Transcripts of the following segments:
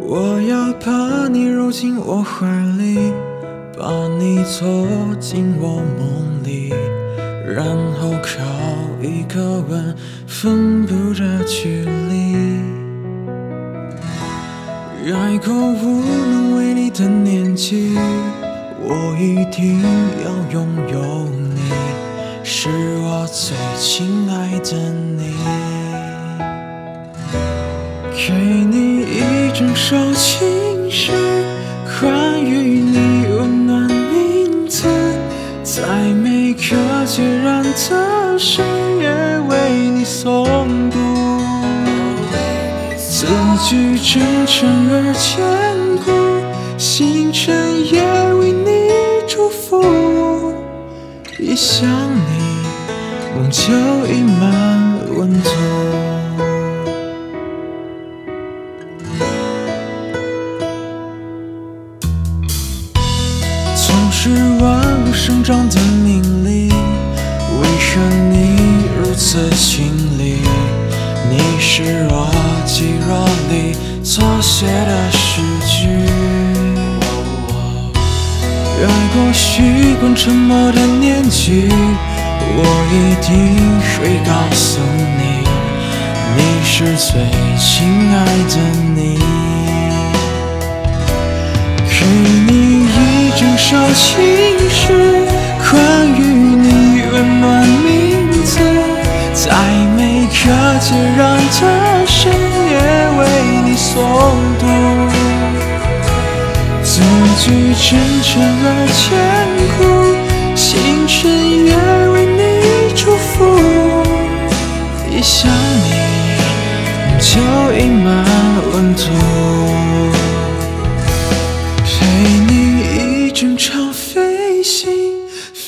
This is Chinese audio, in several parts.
我要把你揉进我怀里，把你做进我梦里，然后靠一个吻分不着距离。爱过无能为力的年纪，我一定要拥有你，是我最亲爱的你。给你整首情诗，关于你温暖名字，在每个孑然的深夜为你诵读，字句真诚而坚固，星辰也为你祝福。一想你，梦就溢满温度。是万物生长的命理，为何你如此清丽？你是若即若离错写的诗句。爱过习惯沉默的年纪，我一定会告诉你，你是最亲爱的首情诗，关于你温暖名字，在每个孑然的深夜为你诵读，字句真诚而坚固，星辰也为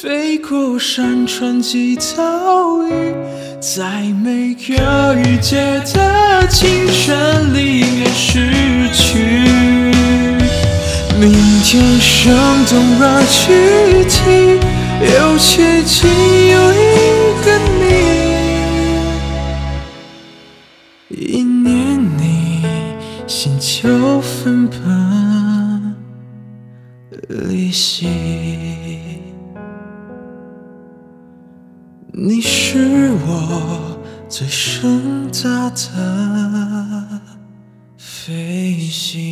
飞过山川及岛屿，在每个雨季的清晨里面失去。明天生动而具体，又接近有一个你，一念你，心就分崩离析。你是我最盛大的飞行。